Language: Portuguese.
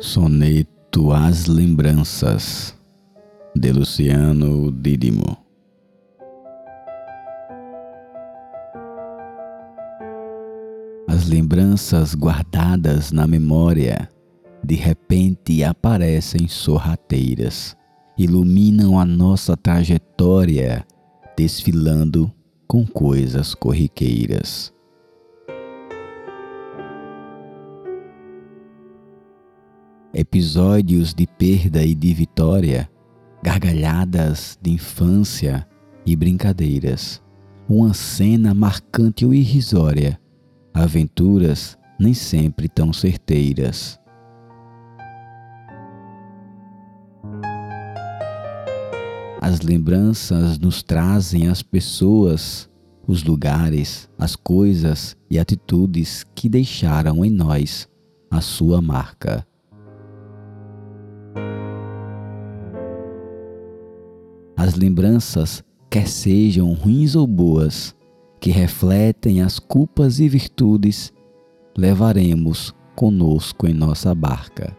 Soneto às Lembranças de Luciano Dídimo As lembranças guardadas na memória de repente aparecem sorrateiras, iluminam a nossa trajetória, desfilando com coisas corriqueiras. Episódios de perda e de vitória, gargalhadas de infância e brincadeiras, uma cena marcante ou irrisória, aventuras nem sempre tão certeiras. As lembranças nos trazem as pessoas, os lugares, as coisas e atitudes que deixaram em nós a sua marca. As lembranças, quer sejam ruins ou boas, que refletem as culpas e virtudes, levaremos conosco em nossa barca.